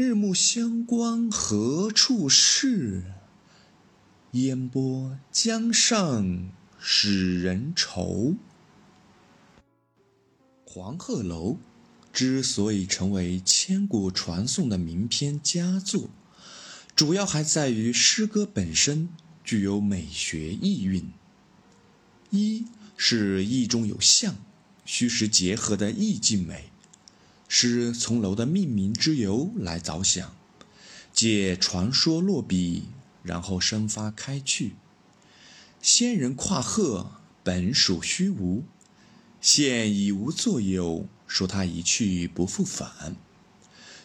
日暮乡关何处是？烟波江上使人愁。黄鹤楼之所以成为千古传颂的名篇佳作，主要还在于诗歌本身具有美学意蕴。一是意中有象，虚实结合的意境美。诗从楼的命名之由来着想，借传说落笔，然后生发开去。仙人跨鹤本属虚无，现已无作有，说他一去不复返，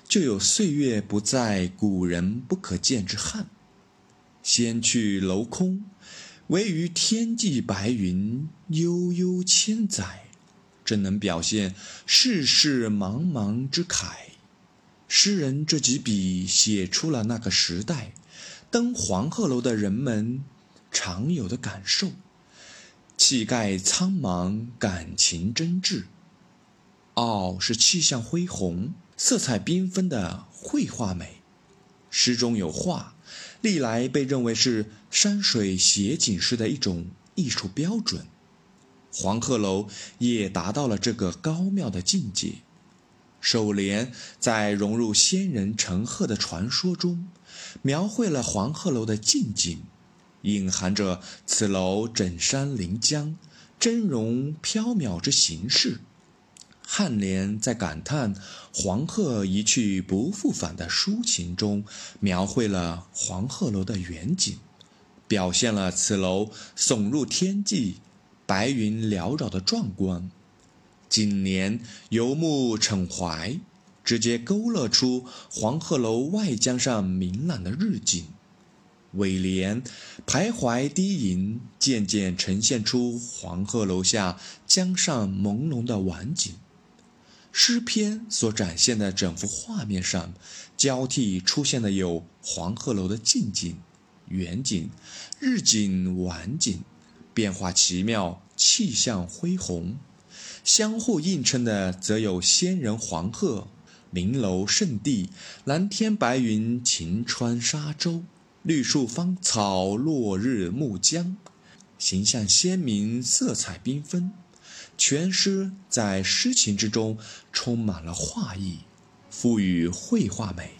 就有岁月不在，古人不可见之憾。仙去楼空，唯余天际白云悠悠千载。更能表现世事茫茫之慨。诗人这几笔写出了那个时代登黄鹤楼的人们常有的感受，气概苍茫，感情真挚。傲是气象恢宏、色彩缤纷的绘画美。诗中有画，历来被认为是山水写景诗的一种艺术标准。黄鹤楼也达到了这个高妙的境界。首联在融入仙人乘鹤的传说中，描绘了黄鹤楼的近景，隐含着此楼枕山临江、峥嵘缥缈之形式。颔联在感叹黄鹤一去不复返的抒情中，描绘了黄鹤楼的远景，表现了此楼耸入天际。白云缭绕的壮观，景联游目骋怀，直接勾勒出黄鹤楼外江上明朗的日景；尾联徘徊低吟，渐渐呈现出黄鹤楼下江上朦胧的晚景。诗篇所展现的整幅画面上，交替出现的有黄鹤楼的近景、远景、日景、晚景。变化奇妙，气象恢宏，相互映衬的则有仙人黄鹤、名楼圣地、蓝天白云、晴川沙洲、绿树芳草、落日暮江，形象鲜明，色彩缤纷。全诗在诗情之中充满了画意，赋予绘画美。